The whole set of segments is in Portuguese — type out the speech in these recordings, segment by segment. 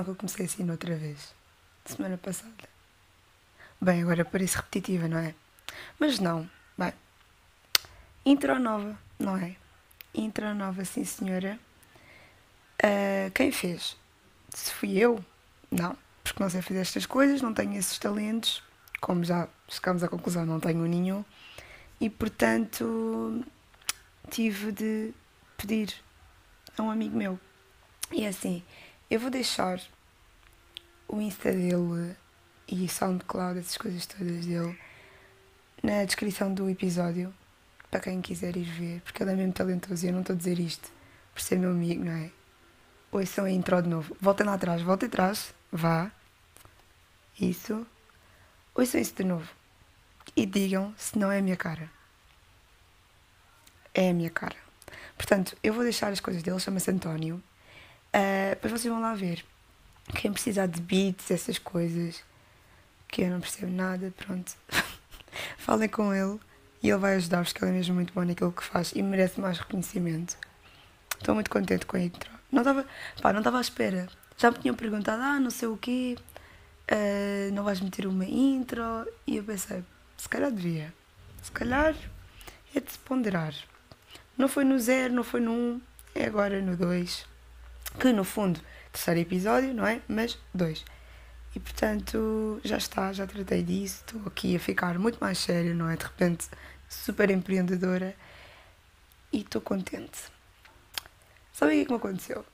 sensação que eu comecei assim outra vez? Semana passada. Bem, agora parece repetitiva, não é? Mas não. Bem, intro nova, não é? Intro nova, sim senhora. Uh, quem fez? Se fui eu? Não, porque não sei fazer estas coisas, não tenho esses talentos. Como já chegamos à conclusão, não tenho nenhum. E portanto tive de pedir a um amigo meu. E é assim, eu vou deixar o Insta dele e SoundCloud, essas coisas todas dele, na descrição do episódio, para quem quiser ir ver, porque ele é mesmo talentoso e eu não estou a dizer isto por ser meu amigo, não é? Ouçam a intro de novo. Voltem lá atrás, voltem atrás, vá. Isso. Ouçam isso de novo. E digam se não é a minha cara. É a minha cara. Portanto, eu vou deixar as coisas dele, chama-se António. Uh, depois vocês vão lá ver. Quem precisar de beats, essas coisas, que eu não percebo nada, pronto. Falem com ele e ele vai ajudar-vos, que ele é mesmo muito bom naquilo que faz e merece mais reconhecimento. Estou muito contente com a intro. Não estava, pá, não estava à espera. Já me tinham perguntado, ah, não sei o quê, uh, não vais meter uma intro? E eu pensei, se calhar devia. Se calhar é de se ponderar. Não foi no zero, não foi no um, é agora no dois. Que no fundo, terceiro episódio, não é? Mas dois. E portanto, já está, já tratei disso. Estou aqui a ficar muito mais séria, não é? De repente, super empreendedora. E estou contente. Sabe o que é que me aconteceu?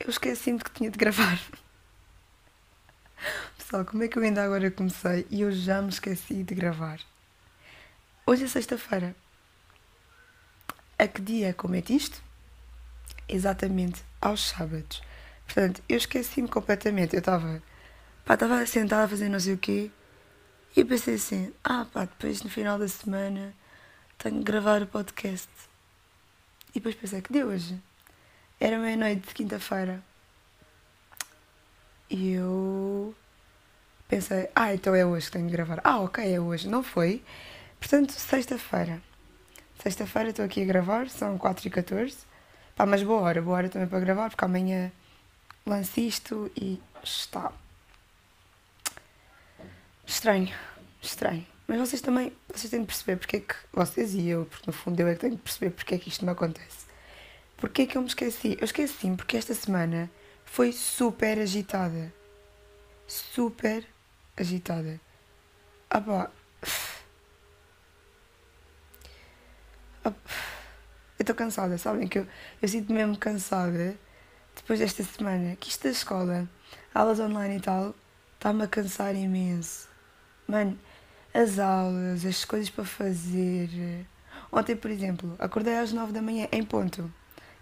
Eu esqueci-me que tinha de gravar. Pessoal, como é que eu ainda agora comecei e eu já me esqueci de gravar? Hoje é sexta-feira. A que dia comete isto? Exatamente aos sábados. Portanto, eu esqueci-me completamente. Eu estava, pá, estava sentada a fazer não sei o quê e pensei assim: ah, pá, depois no final da semana tenho que gravar o podcast. E depois pensei: que dia hoje? Era meia-noite de quinta-feira. E eu pensei: ah, então é hoje que tenho que gravar. Ah, ok, é hoje. Não foi. Portanto, sexta-feira. Sexta-feira estou aqui a gravar, são 4h14. Pá, mas boa hora, boa hora também para gravar, porque amanhã lance isto e está. Estranho, estranho. Mas vocês também, vocês têm de perceber porque é que, vocês e eu, porque no fundo eu é que tenho de perceber porque é que isto me acontece. Porque é que eu me esqueci? Eu esqueci porque esta semana foi super agitada. Super agitada. Ah pá, eu estou cansada, sabem? Que eu, eu sinto mesmo cansada depois desta semana. Que isto da escola, aulas online e tal, está-me a cansar imenso. Mano, as aulas, as coisas para fazer. Ontem, por exemplo, acordei às nove da manhã em ponto.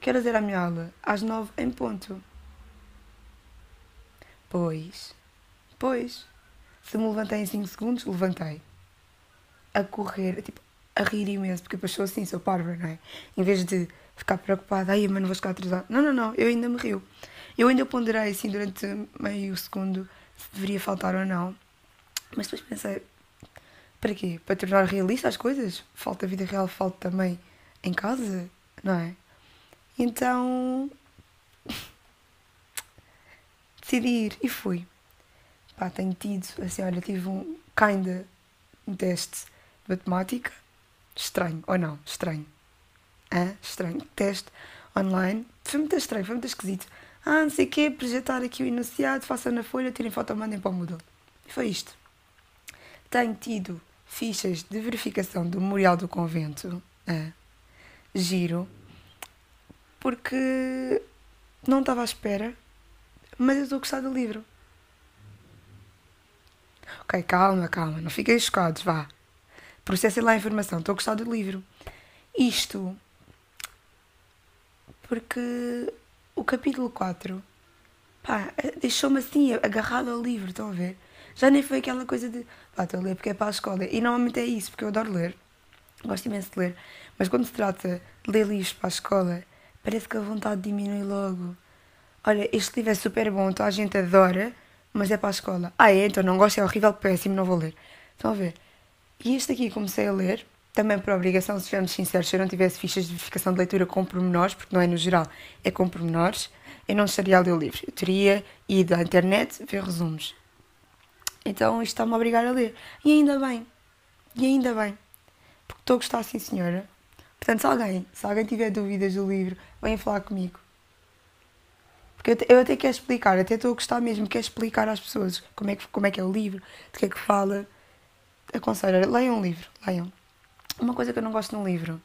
Quero fazer a minha aula às nove em ponto. Pois, pois, se me levantei em cinco segundos, levantei. A correr, tipo, a rir imenso, porque depois sou assim, sou parva, não é? Em vez de ficar preocupada, ai, mas não vou ficar atrasada. Não, não, não, eu ainda me rio. Eu ainda ponderei assim durante meio segundo se deveria faltar ou não. Mas depois pensei, para quê? Para tornar realista as coisas? Falta vida real, falta também em casa, não é? Então decidi ir e fui. Pá, tenho tido, assim, olha, tive um kinda um teste de matemática Estranho, ou não? Estranho. Hã? Estranho. Teste online. Foi muito estranho, foi muito esquisito. Ah, não sei o quê, projetar aqui o enunciado, façam na folha, tirem foto, mandem para o Moodle. E foi isto. Tenho tido fichas de verificação do Memorial do Convento. Ah, giro. Porque não estava à espera, mas eu estou a gostar do livro. Ok, calma, calma, não fiquem chocados, vá processem lá a informação, estou a gostar do livro. Isto porque o capítulo 4 deixou-me assim agarrado ao livro, estão a ver? Já nem foi aquela coisa de pá, estou a ler porque é para a escola. E normalmente é isso, porque eu adoro ler, gosto imenso de ler, mas quando se trata de ler livros para a escola, parece que a vontade diminui logo. Olha, este livro é super bom, toda a gente adora, mas é para a escola. Ah, é? Então não gosto, é horrível, péssimo, não vou ler. Estão a ver? E este aqui comecei a ler também por obrigação, se estivermos sinceros, se eu não tivesse fichas de verificação de leitura com pormenores, porque não é no geral, é com pormenores, eu não estaria a ler o livro. Eu teria ido à internet ver resumos. Então isto está-me a obrigar a ler. E ainda bem. E ainda bem. Porque estou a gostar, sim senhora. Portanto, se alguém, se alguém tiver dúvidas do livro, venha falar comigo. Porque eu, eu até quero explicar, até estou a gostar mesmo, quero explicar às pessoas como é que, como é, que é o livro, de que é que fala. Aconselho, leiam um livro, leiam. Uma coisa que eu não gosto num livro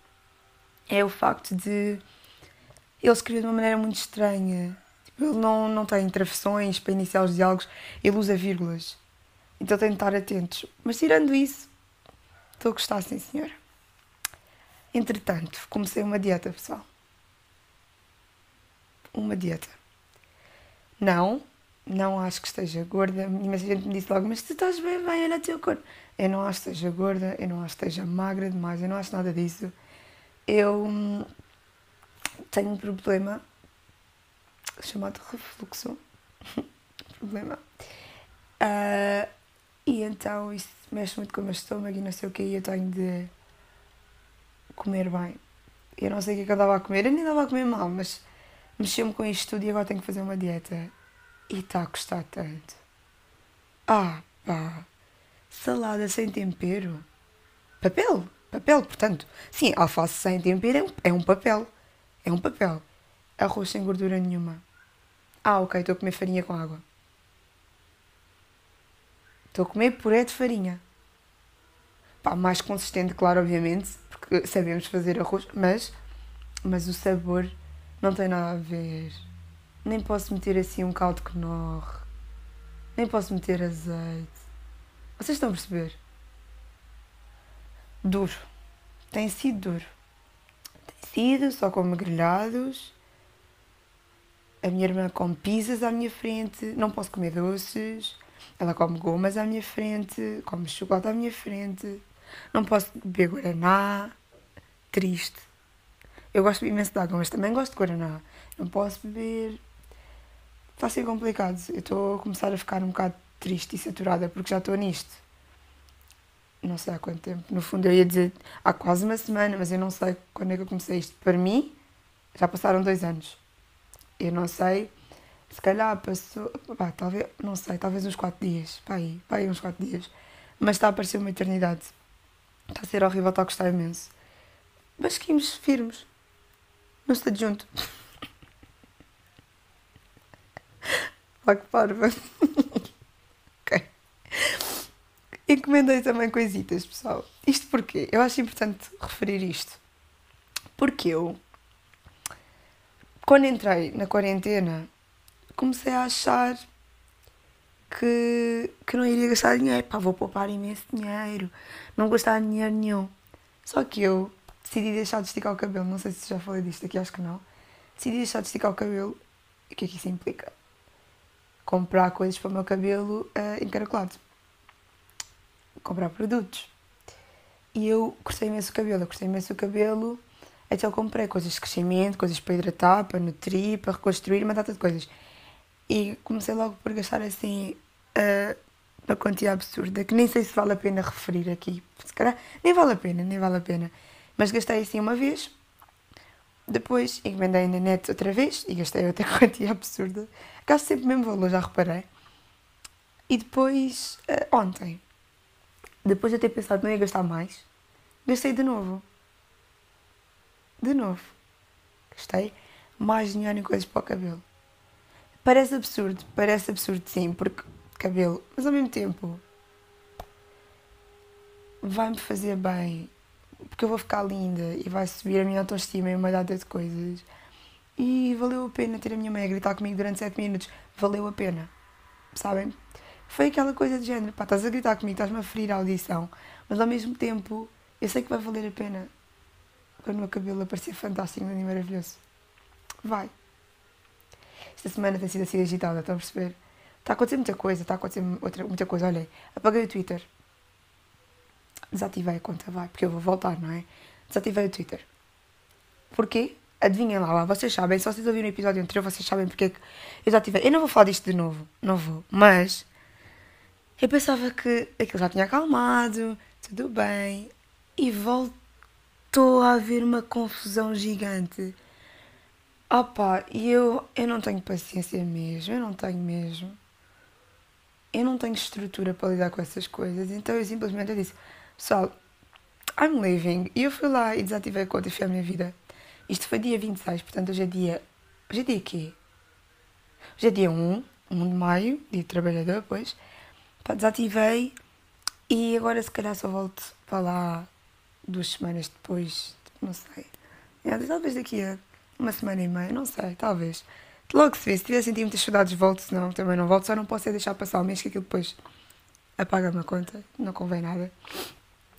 é o facto de ele escrever de uma maneira muito estranha. Tipo, ele não, não tem travessões para iniciar os diálogos, ele usa vírgulas. Então tem de estar atentos. Mas tirando isso, estou a gostar, sim senhora. Entretanto, comecei uma dieta, pessoal. Uma dieta. Não, não acho que esteja gorda. Imensa gente me disse logo, mas tu estás bem, bem, olha o teu corpo. Eu não acho que esteja gorda, eu não acho que esteja magra demais, eu não acho nada disso. Eu hum, tenho um problema chamado refluxo. problema. Uh, e então isso mexe muito com o meu estômago e não sei o que, e eu tenho de comer bem. Eu não sei o que, é que eu estava a comer, eu nem estava a comer mal, mas mexeu-me com isto tudo e agora tenho que fazer uma dieta. E está a custar tanto. Ah, pá. Salada sem tempero. Papel. Papel, portanto. Sim, alface sem tempero é um, é um papel. É um papel. Arroz sem gordura nenhuma. Ah, ok, estou a comer farinha com água. Estou a comer puré de farinha. Pá, mais consistente, claro, obviamente, porque sabemos fazer arroz, mas, mas o sabor não tem nada a ver. Nem posso meter assim um caldo que norre. Nem posso meter azeite. Vocês estão a perceber? Duro. Tem sido duro. Tem sido, só como grelhados. A minha irmã come pizzas à minha frente. Não posso comer doces. Ela come gomas à minha frente, come chocolate à minha frente. Não posso beber guaraná. Triste. Eu gosto imenso de água, mas também gosto de guaraná. Não posso beber. Está a ser complicado. Eu estou a começar a ficar um bocado triste e saturada porque já estou nisto. Não sei há quanto tempo. No fundo, eu ia dizer há quase uma semana, mas eu não sei quando é que eu comecei isto. Para mim, já passaram dois anos. Eu não sei se calhar passou, pá, talvez, não sei, talvez uns 4 dias, pá aí, pá aí uns 4 dias. Mas está a parecer uma eternidade. Está a ser horrível, está a gostar imenso. Seguimos firmes. Não está junto. Pá, que parva. Encomendei também coisitas, pessoal. Isto porquê? Eu acho importante referir isto. Porque eu, quando entrei na quarentena, comecei a achar que, que não iria gastar dinheiro. Pá, vou poupar imenso dinheiro, não gastar dinheiro nenhum. Só que eu decidi deixar de esticar o cabelo. Não sei se já falei disto aqui, acho que não. Decidi deixar de esticar o cabelo. O que é que isso implica? Comprar coisas para o meu cabelo uh, encaracolado. Comprar produtos. E eu cortei imenso o cabelo. Eu cortei imenso o cabelo. Então eu comprei coisas de crescimento, coisas para hidratar, para nutrir, para reconstruir, uma data de coisas. E comecei logo por gastar assim uh, uma quantia absurda, que nem sei se vale a pena referir aqui. Se calhar nem vale a pena, nem vale a pena. Mas gastei assim uma vez, depois encomendei na net outra vez e gastei outra quantia absurda. Gasto sempre o mesmo valor, já reparei. E depois, uh, ontem, depois de ter pensado que não ia gastar mais, gastei de novo. De novo. Gastei mais dinheiro em coisas para o cabelo. Parece absurdo, parece absurdo sim, porque cabelo, mas ao mesmo tempo vai-me fazer bem, porque eu vou ficar linda e vai subir a minha autoestima em uma data de coisas. E valeu a pena ter a minha mãe a gritar comigo durante 7 minutos. Valeu a pena. Sabem? Foi aquela coisa de género, pá, estás a gritar comigo, estás-me a ferir a audição, mas ao mesmo tempo eu sei que vai valer a pena quando o meu cabelo aparecer fantástico e maravilhoso. Vai. Esta semana tem sido assim agitada, estão a perceber? Está a acontecer muita coisa, está a acontecer outra, muita coisa. Olhem, apaguei o Twitter. Desativei a conta, vai, porque eu vou voltar, não é? Desativei o Twitter. Porquê? Adivinhem lá, vocês sabem, se vocês ouviram o episódio anterior, vocês sabem porque é que eu desativei. Eu não vou falar disto de novo, não vou, mas eu pensava que aquilo já tinha acalmado, tudo bem. e voltou a haver uma confusão gigante. Opa, e eu, eu não tenho paciência mesmo, eu não tenho mesmo. Eu não tenho estrutura para lidar com essas coisas, então eu simplesmente disse, pessoal, I'm leaving. E eu fui lá e desativei a conta e fui à minha vida. Isto foi dia 26, portanto hoje é dia. Hoje é dia quê? Hoje é dia 1, 1 de maio, dia de trabalhador, pois. Pá, desativei e agora se calhar só volto para lá duas semanas depois, não sei. É, talvez daqui a uma semana e meia, não sei, talvez. Logo se vê, se tiver sentido muitas saudades, volto, se não, também não volto, só não posso é deixar passar o mês que aquilo depois apaga-me a conta, não convém nada.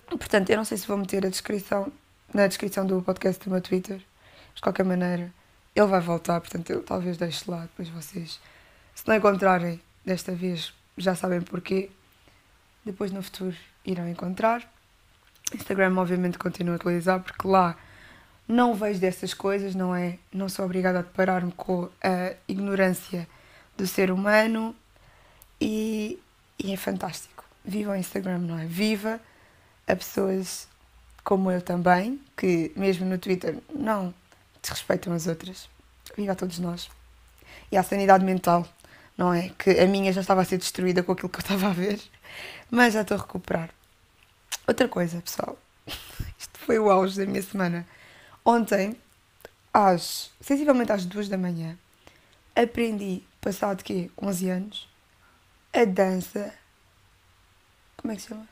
Portanto, eu não sei se vou meter a descrição na descrição do podcast do meu Twitter, mas de qualquer maneira, ele vai voltar, portanto, eu talvez deixe lá, depois vocês, se não encontrarem desta vez, já sabem porquê. Depois no futuro irão encontrar. Instagram, obviamente, continua a atualizar, porque lá não vejo dessas coisas, não é? Não sou obrigada a deparar-me com a ignorância do ser humano e, e é fantástico. Viva o Instagram, não é? Viva a pessoas como eu também, que mesmo no Twitter não desrespeitam as outras. Viva a todos nós. E à sanidade mental, não é? Que a minha já estava a ser destruída com aquilo que eu estava a ver, mas já estou a recuperar. Outra coisa, pessoal. Isto foi o auge da minha semana Ontem, às, sensivelmente às duas da manhã, aprendi, passado quê? 11 anos, a dança. Como é que se chama?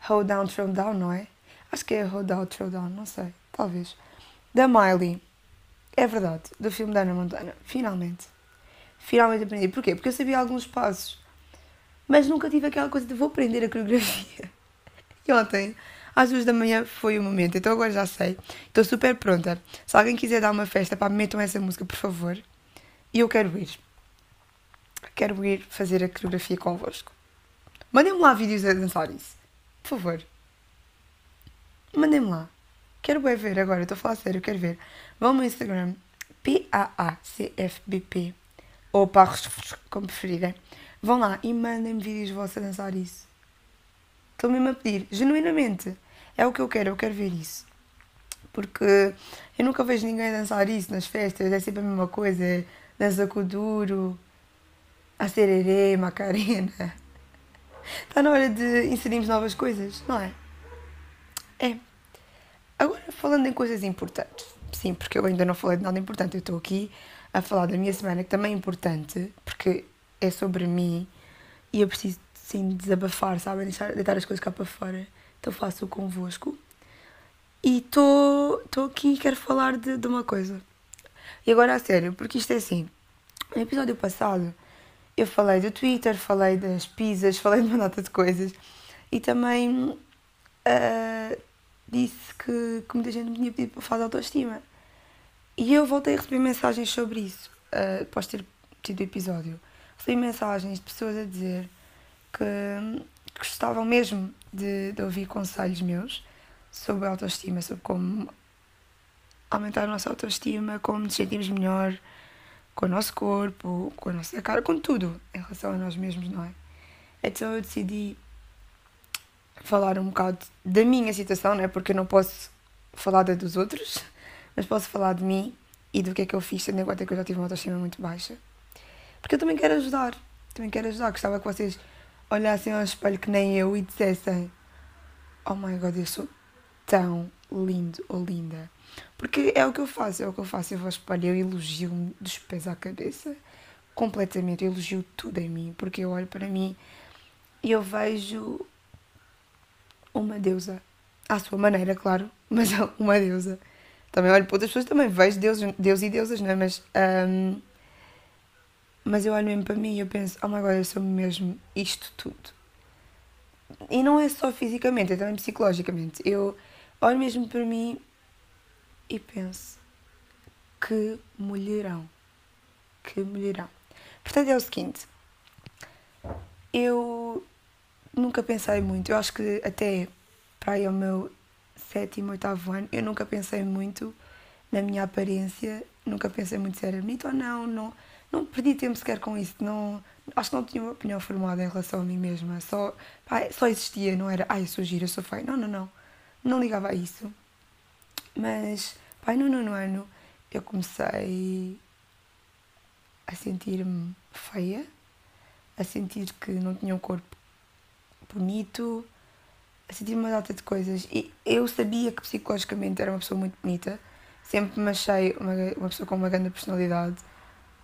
Hold Down, Throw Down, não é? Acho que é Hold Down, Throw Down, não sei, talvez. Da Miley. É verdade, do filme da Ana Montana. Finalmente. Finalmente aprendi. Porquê? Porque eu sabia alguns passos. Mas nunca tive aquela coisa de vou aprender a coreografia. E ontem às duas da manhã foi o momento, então agora já sei. Estou super pronta. Se alguém quiser dar uma festa, pá, metam essa música, por favor. E eu quero ir. Quero ir fazer a coreografia convosco. Mandem-me lá vídeos a dançar isso. Por favor. Mandem-me lá. Quero ver agora, estou a falar sério, quero ver. Vão ao Instagram, P-A-A-C-F-B-P, ou Parros, como preferirem. Vão lá e mandem-me vídeos vossos a dançar isso. Estou mesmo a pedir, genuinamente. É o que eu quero, eu quero ver isso. Porque eu nunca vejo ninguém dançar isso nas festas, é sempre a mesma coisa. É dança com duro, a sererê, macarena. Está na hora de inserirmos novas coisas, não é? É. Agora, falando em coisas importantes. Sim, porque eu ainda não falei de nada importante. Eu estou aqui a falar da minha semana, que também é importante, porque é sobre mim e eu preciso, sim, desabafar, sabem? Deixar, deitar as coisas cá para fora então faço convosco. E estou aqui e quero falar de, de uma coisa. E agora a sério, porque isto é assim. No episódio passado eu falei do Twitter, falei das pizzas, falei de uma data de coisas e também uh, disse que, que muita gente me tinha pedido para falar de autoestima. E eu voltei a receber mensagens sobre isso, uh, após ter tido o episódio. Recebi mensagens de pessoas a dizer que gostavam mesmo de, de ouvir conselhos meus sobre autoestima, sobre como aumentar a nossa autoestima, como nos sentimos melhor com o nosso corpo, com a nossa cara, com tudo em relação a nós mesmos, não é? Então eu decidi falar um bocado da minha situação, não é? Porque eu não posso falar da dos outros, mas posso falar de mim e do que é que eu fiz, tendo em conta que eu já tive uma autoestima muito baixa. Porque eu também quero ajudar, também quero ajudar. Gostava que vocês olhassem ao espelho que nem eu e dissessem: Oh my god, eu sou tão lindo ou linda. Porque é o que eu faço, é o que eu faço. Eu vou ao espelho, eu elogio-me dos pés à cabeça, completamente. Eu elogio tudo em mim, porque eu olho para mim e eu vejo uma deusa. À sua maneira, claro, mas é uma deusa. Também olho para outras pessoas, também vejo Deus, Deus e deusas, não é? Mas um, mas eu olho mesmo para mim e eu penso, oh my god, eu sou mesmo isto tudo. E não é só fisicamente, é também psicologicamente. Eu olho mesmo para mim e penso, que mulherão. Que mulherão. Portanto, é o seguinte. Eu nunca pensei muito. Eu acho que até para aí ao meu sétimo, oitavo ano, eu nunca pensei muito na minha aparência. Nunca pensei muito se era bonito ou não. não não perdi tempo sequer com isso, não, acho que não tinha uma opinião formada em relação a mim mesma. Só, pá, só existia, não era, ai, eu sou gira, eu sou feia. Não, não, não. Não ligava a isso. Mas, pá, no nono ano eu comecei a sentir-me feia, a sentir que não tinha um corpo bonito, a sentir uma data de coisas. E eu sabia que psicologicamente era uma pessoa muito bonita, sempre me achei uma, uma pessoa com uma grande personalidade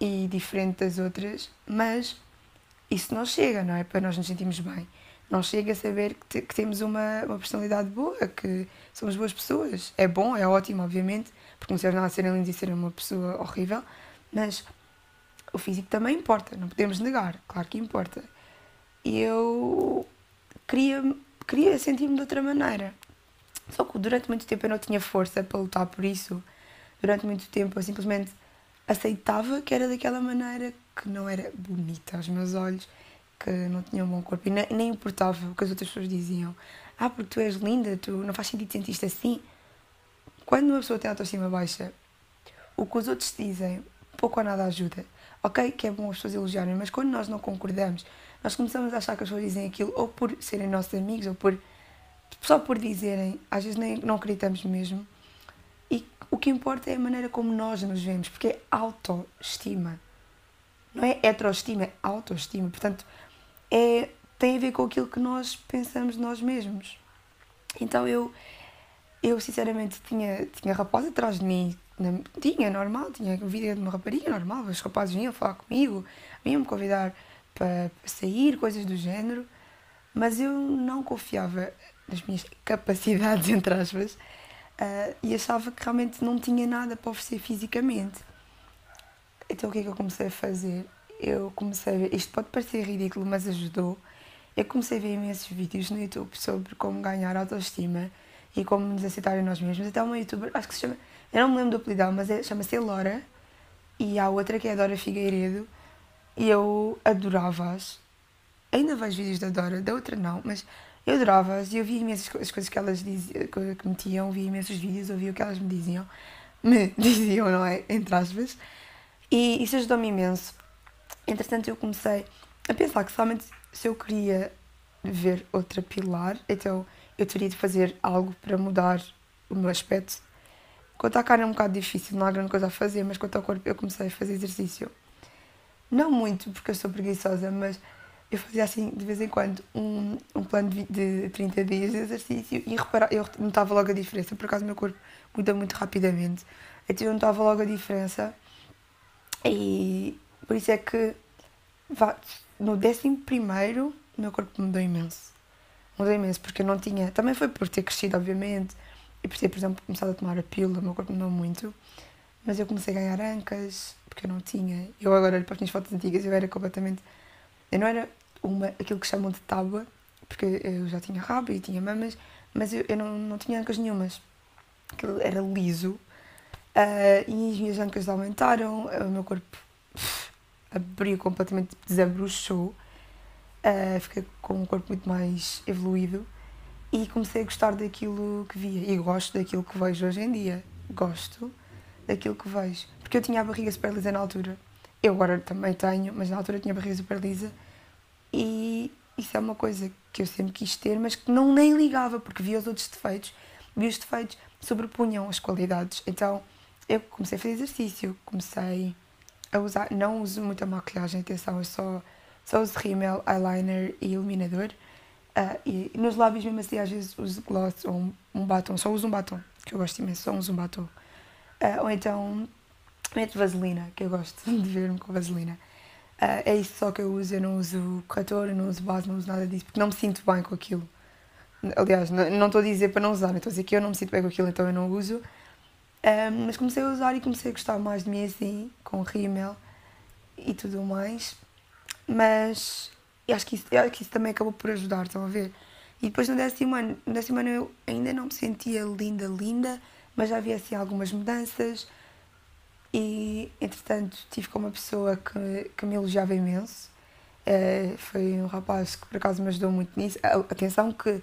e diferente das outras, mas isso não chega, não é? Para nós nos sentirmos bem. Não chega a saber que, te, que temos uma, uma personalidade boa, que somos boas pessoas. É bom, é ótimo, obviamente, porque não serve nada serem lindos e serem uma pessoa horrível, mas o físico também importa, não podemos negar, claro que importa. E eu queria, queria sentir-me de outra maneira. Só que durante muito tempo eu não tinha força para lutar por isso. Durante muito tempo eu simplesmente aceitava que era daquela maneira, que não era bonita aos meus olhos, que não tinha um bom corpo. E nem, importava o que as outras pessoas diziam. Ah, porque tu és linda, tu não faz sentido sentir-te assim. Quando uma pessoa tem autoestima baixa, o que os outros dizem pouco ou nada ajuda. Ok, que é bom as pessoas elogiarem, mas quando nós não concordamos, nós começamos a achar que as pessoas dizem aquilo ou por serem nossos amigos ou por só por dizerem, às vezes nem não acreditamos mesmo. E o que importa é a maneira como nós nos vemos, porque é autoestima. Não é heteroestima, é autoestima. Portanto, é, tem a ver com aquilo que nós pensamos de nós mesmos. Então eu, eu sinceramente tinha, tinha rapaz atrás de mim, tinha normal, tinha vida de uma rapariga normal, os rapazes vinham falar comigo, vinham-me convidar para, sair, coisas do género, mas eu não confiava nas minhas capacidades, entre aspas, uh, e achava que realmente não tinha nada para oferecer fisicamente. Então o que é que eu comecei a fazer? Eu comecei a ver, isto pode parecer ridículo, mas ajudou. Eu comecei a ver imensos vídeos no YouTube sobre como ganhar autoestima e como nos aceitar em nós mesmos. Até uma youtuber, acho que se chama, eu não me lembro do apelido, mas é, chama-se Elora. E há outra que é a Dora Figueiredo. E eu adorava-as. Ainda vejo vídeos da Dora, da outra não, mas eu adorava-as e eu via imensas as coisas que elas diziam, que metiam, via imensos vídeos, ouvia o que elas me diziam. Me diziam, não é? Entre aspas. E isso ajudou-me imenso. Entretanto, eu comecei a pensar que somente se eu queria ver outra pilar, então eu teria de fazer algo para mudar o meu aspecto. Quanto à cara é um bocado difícil, não há grande coisa a fazer, mas quanto ao corpo eu comecei a fazer exercício. Não muito, porque eu sou preguiçosa, mas eu fazia assim de vez em quando um, um plano de, de 30 dias de exercício e repara, eu notava logo a diferença. Por acaso o meu corpo muda muito rapidamente. Então eu notava logo a diferença e por isso é que no décimo primeiro o meu corpo mudou imenso. Mudou imenso porque eu não tinha. Também foi por ter crescido, obviamente, e por ter, por exemplo, começado a tomar a pílula, o meu corpo mudou muito. Mas eu comecei a ganhar ancas porque eu não tinha. Eu agora olho para as minhas fotos antigas eu era completamente. Eu não era uma, aquilo que chamam de tábua, porque eu já tinha rabo e tinha mamas, mas eu, eu não, não tinha ancas nenhumas. Aquilo era liso. Uh, e as minhas ancas aumentaram, o meu corpo abriu completamente, desabrochou. Uh, fiquei com um corpo muito mais evoluído e comecei a gostar daquilo que via. E gosto daquilo que vejo hoje em dia. Gosto daquilo que vejo. Porque eu tinha a barriga super lisa na altura. Eu agora também tenho, mas na altura tinha a barriga super lisa e isso é uma coisa que eu sempre quis ter, mas que não nem ligava, porque via os outros defeitos, via os defeitos sobrepunham as qualidades. Então eu comecei a fazer exercício, comecei a usar, não uso muita maquilhagem, atenção, eu só, só uso rímel, eyeliner e iluminador. Uh, e nos lábios mesmo assim às vezes uso gloss ou um, um batom, só uso um batom, que eu gosto imenso, só uso um batom. Uh, ou então meto vaselina, que eu gosto de ver-me com vaselina. Uh, é isso só que eu uso, eu não uso corretor, eu não uso base, não uso nada disso, porque não me sinto bem com aquilo. Aliás, não estou a dizer para não usar, estou a dizer que eu não me sinto bem com aquilo, então eu não uso. Um, mas comecei a usar e comecei a gostar mais de mim assim, com rímel e tudo mais. Mas acho que, isso, acho que isso também acabou por ajudar, estão a ver? E depois no décimo ano, no décimo ano eu ainda não me sentia linda, linda, mas já havia assim algumas mudanças e, entretanto, tive com uma pessoa que, que me elogiava imenso. Uh, foi um rapaz que, por acaso, me ajudou muito nisso. Atenção que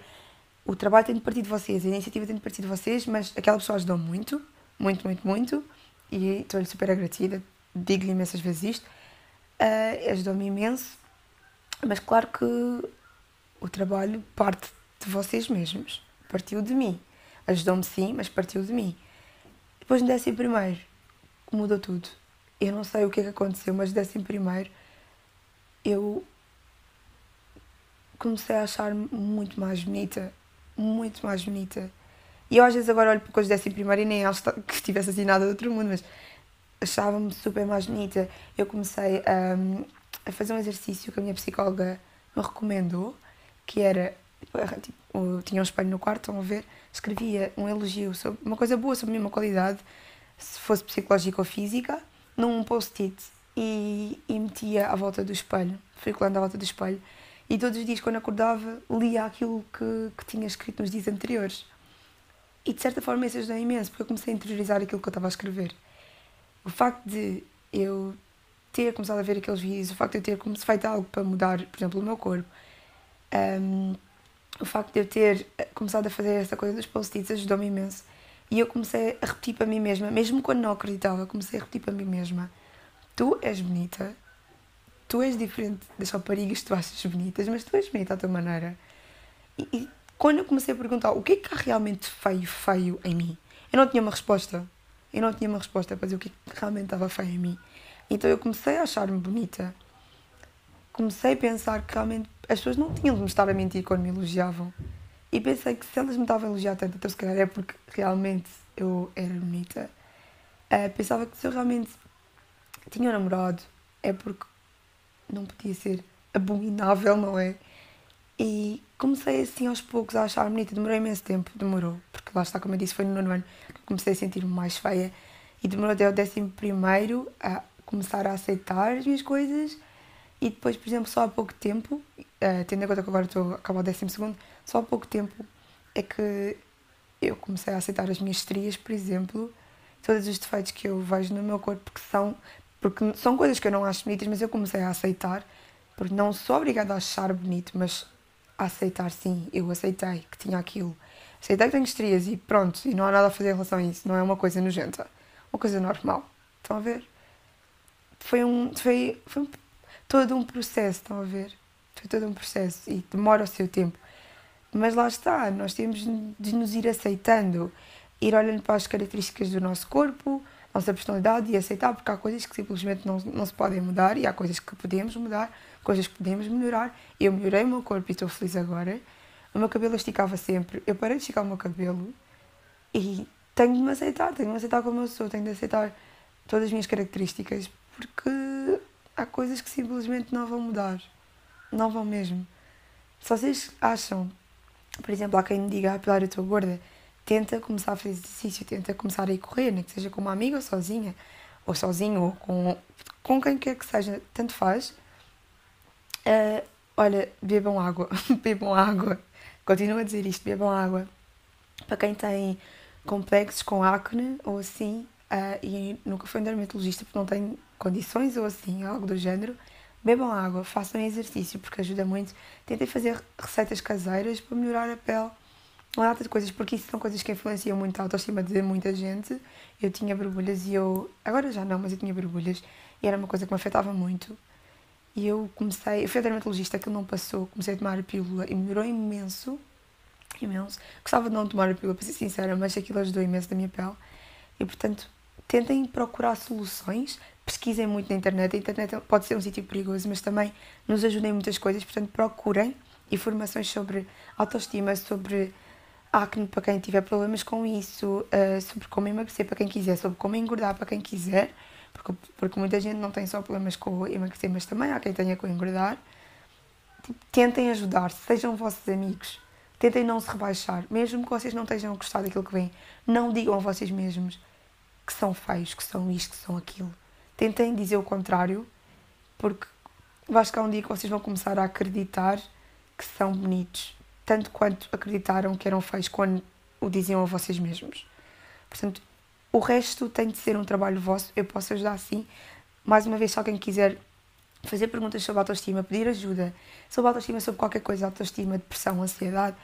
o trabalho tem de partir de vocês, a iniciativa tem de partir de vocês, mas aquela pessoa ajudou muito, muito, muito, muito. E estou-lhe super agradecida. Digo-lhe imensas vezes isto. Uh, Ajudou-me imenso. Mas claro que o trabalho parte de vocês mesmos. Partiu de mim. Ajudou-me sim, mas partiu de mim. Depois no décimo primeiro mudou tudo. Eu não sei o que é que aconteceu, mas décimo primeiro eu comecei a achar-me muito mais bonita. Muito mais bonita. E eu às vezes agora olho para coisas décimo primeiro e nem acho que estivesse assim nada de outro mundo, mas achava-me super mais bonita. Eu comecei a, a fazer um exercício que a minha psicóloga me recomendou, que era, tipo, tinha um espelho no quarto, estão a ver, escrevia um elogio sobre uma coisa boa sobre a minha qualidade, se fosse psicológica ou física, num post-it e, e metia à volta do espelho, circulando à volta do espelho. E todos os dias, quando acordava, lia aquilo que, que tinha escrito nos dias anteriores. E de certa forma isso ajudou imenso, porque eu comecei a interiorizar aquilo que eu estava a escrever. O facto de eu ter começado a ver aqueles vídeos, o facto de eu ter feito algo para mudar, por exemplo, o meu corpo, um, o facto de eu ter começado a fazer essa coisa dos post-its ajudou-me imenso. E eu comecei a repetir para mim mesma, mesmo quando não acreditava, comecei a repetir para mim mesma: Tu és bonita, tu és diferente das raparigas que tu achas bonitas, mas tu és bonita à tua maneira. E, e quando eu comecei a perguntar o que é que há realmente feio, feio em mim, eu não tinha uma resposta. Eu não tinha uma resposta para dizer o que, é que realmente estava feio em mim. Então eu comecei a achar-me bonita. Comecei a pensar que realmente as pessoas não tinham de me estar a mentir quando me elogiavam. E pensei que se elas me estavam a elogiar tanto, então se calhar é porque realmente eu era bonita. Uh, pensava que se eu realmente tinha um namorado, é porque não podia ser abominável, não é? E comecei assim aos poucos a achar bonita. Demorou imenso tempo, demorou. Porque lá está, como eu disse, foi no nono ano que comecei a sentir-me mais feia. E demorou até o décimo primeiro a começar a aceitar as minhas coisas. E depois, por exemplo, só há pouco tempo, uh, tendo em conta que agora estou a acabar o décimo segundo, só há pouco tempo é que eu comecei a aceitar as minhas estrias, por exemplo, todos os defeitos que eu vejo no meu corpo, que são, porque são coisas que eu não acho bonitas, mas eu comecei a aceitar, porque não sou obrigada a achar bonito, mas a aceitar sim, eu aceitei que tinha aquilo. Aceitei que tenho estrias e pronto, e não há nada a fazer em relação a isso, não é uma coisa nojenta, uma coisa normal. Estão a ver? Foi um, foi, foi um, todo um processo, estão a ver? Foi todo um processo e demora o seu tempo. Mas lá está, nós temos de nos ir aceitando, ir olhando para as características do nosso corpo, nossa personalidade e aceitar, porque há coisas que simplesmente não, não se podem mudar e há coisas que podemos mudar, coisas que podemos melhorar. Eu melhorei o meu corpo e estou feliz agora. O meu cabelo esticava sempre, eu parei de esticar o meu cabelo e tenho de me aceitar, tenho de me aceitar como eu sou, tenho de aceitar todas as minhas características, porque há coisas que simplesmente não vão mudar. Não vão mesmo. Se vocês acham por exemplo, há quem me diga, ah, Pilar, eu estou gorda, tenta começar a fazer exercício, tenta começar a ir correr, que seja com uma amiga ou sozinha, ou sozinho, ou com, com quem quer que seja, tanto faz. Uh, olha, bebam água, bebam água. Continuo a dizer isto, bebam água. Para quem tem complexos com acne ou assim, uh, e nunca foi um dermatologista porque não tem condições ou assim, algo do género, Bebam água, façam exercício porque ajuda muito. Tentem fazer receitas caseiras para melhorar a pele. Uma data de coisas, porque isso são coisas que influenciam muito a autoestima de muita gente. Eu tinha borbulhas e eu. Agora já não, mas eu tinha borbulhas e era uma coisa que me afetava muito. E eu comecei. Eu fui a dermatologista, aquilo não passou. Comecei a tomar a pílula e melhorou imenso. Imenso. Gostava de não tomar a pílula, para ser sincera, mas aquilo ajudou imenso da minha pele. E portanto, tentem procurar soluções pesquisem muito na internet. A internet pode ser um sítio perigoso, mas também nos ajuda em muitas coisas. Portanto, procurem informações sobre autoestima, sobre acne para quem tiver problemas com isso, uh, sobre como emagrecer para quem quiser, sobre como engordar para quem quiser, porque, porque muita gente não tem só problemas com emagrecer, mas também há quem tenha com engordar. Tipo, tentem ajudar, sejam vossos amigos, tentem não se rebaixar, mesmo que vocês não estejam a gostar daquilo que vem, não digam a vocês mesmos que são feios, que são isto, que são aquilo tentem dizer o contrário, porque vai chegar um dia que vocês vão começar a acreditar que são bonitos, tanto quanto acreditaram que eram feios quando o diziam a vocês mesmos. Portanto, o resto tem de ser um trabalho vosso, eu posso ajudar sim. Mais uma vez, se alguém quiser fazer perguntas sobre autoestima, pedir ajuda sobre autoestima, sobre qualquer coisa, autoestima, depressão, ansiedade,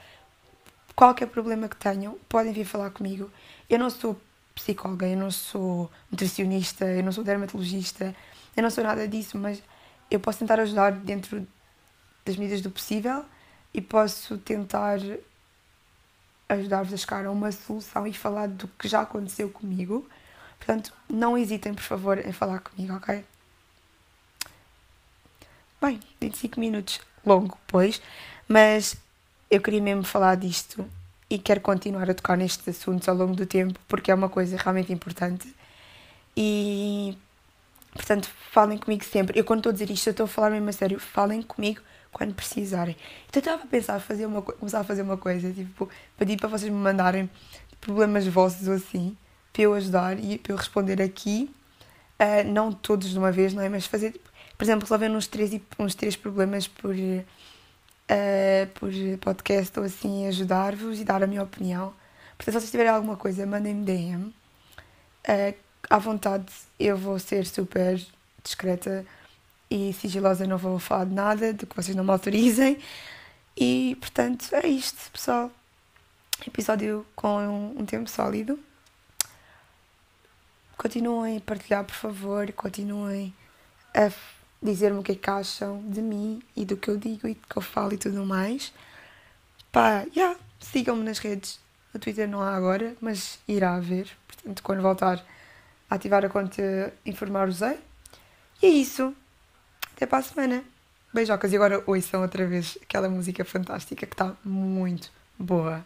qualquer problema que tenham, podem vir falar comigo. Eu não sou psicóloga, eu não sou nutricionista, eu não sou dermatologista, eu não sou nada disso, mas eu posso tentar ajudar dentro das medidas do possível e posso tentar ajudar-vos a chegar a uma solução e falar do que já aconteceu comigo. Portanto, não hesitem, por favor, em falar comigo, ok? Bem, 25 minutos longo, pois, mas eu queria mesmo falar disto e quero continuar a tocar nestes assuntos ao longo do tempo porque é uma coisa realmente importante. E, portanto, falem comigo sempre. Eu, quando estou a dizer isto, estou a falar mesmo a sério. Falem comigo quando precisarem. Então, eu estava a pensar fazer uma, começar a fazer uma coisa, tipo, pedir para vocês me mandarem problemas vossos ou assim, para eu ajudar e para eu responder aqui. Uh, não todos de uma vez, não é? Mas fazer, tipo, por exemplo, resolver uns três, uns três problemas por, uh, por podcast ou assim, ajudar-vos e dar a minha opinião. Portanto, se vocês tiverem alguma coisa, mandem-me DM. Uh, à vontade, eu vou ser super discreta e sigilosa, não vou falar de nada, do que vocês não me autorizem. E, portanto, é isto, pessoal. Episódio com um, um tempo sólido. Continuem a partilhar, por favor. Continuem a dizer-me o que é que acham de mim e do que eu digo e do que eu falo e tudo mais. Pá, yeah, sigam-me nas redes. No Twitter não há agora, mas irá haver. Portanto, quando voltar a ativar a conta, informar-vos. E é isso. Até para a semana. Beijocas. E agora ouçam outra vez aquela música fantástica que está muito boa.